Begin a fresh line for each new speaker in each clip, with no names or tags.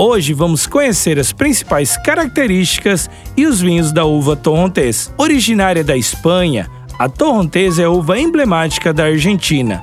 Hoje vamos conhecer as principais características e os vinhos da uva torrontés. Originária da Espanha, a torrontés é a uva emblemática da Argentina.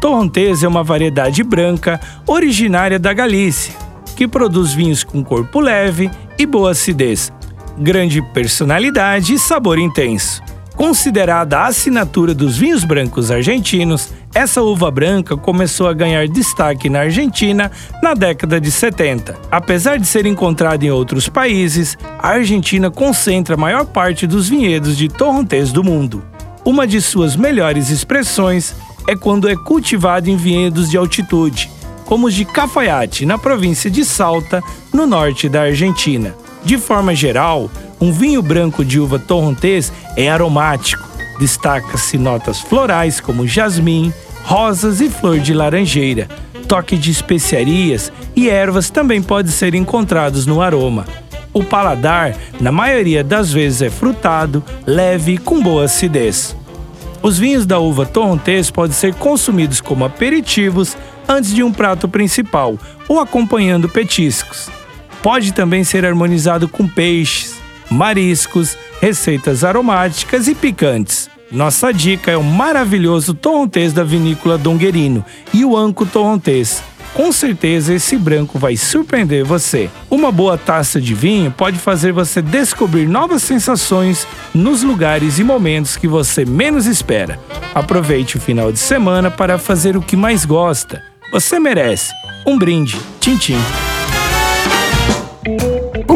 Torrontés é uma variedade branca originária da Galícia, que produz vinhos com corpo leve e boa acidez, grande personalidade e sabor intenso. Considerada a assinatura dos vinhos brancos argentinos, essa uva branca começou a ganhar destaque na Argentina na década de 70. Apesar de ser encontrada em outros países, a Argentina concentra a maior parte dos vinhedos de torrontés do mundo. Uma de suas melhores expressões é quando é cultivado em vinhedos de altitude, como os de Cafayate, na província de Salta, no norte da Argentina. De forma geral, um vinho branco de uva torrontés é aromático. Destaca-se notas florais como jasmim, rosas e flor de laranjeira. Toque de especiarias e ervas também pode ser encontrados no aroma. O paladar, na maioria das vezes, é frutado, leve e com boa acidez. Os vinhos da uva torrontés podem ser consumidos como aperitivos antes de um prato principal ou acompanhando petiscos. Pode também ser harmonizado com peixes, mariscos, receitas aromáticas e picantes. Nossa dica é o maravilhoso torrontés da vinícola Donguerino e o Anco Torrontés. Com certeza esse branco vai surpreender você. Uma boa taça de vinho pode fazer você descobrir novas sensações nos lugares e momentos que você menos espera. Aproveite o final de semana para fazer o que mais gosta. Você merece. Um brinde. Tchim, tchim.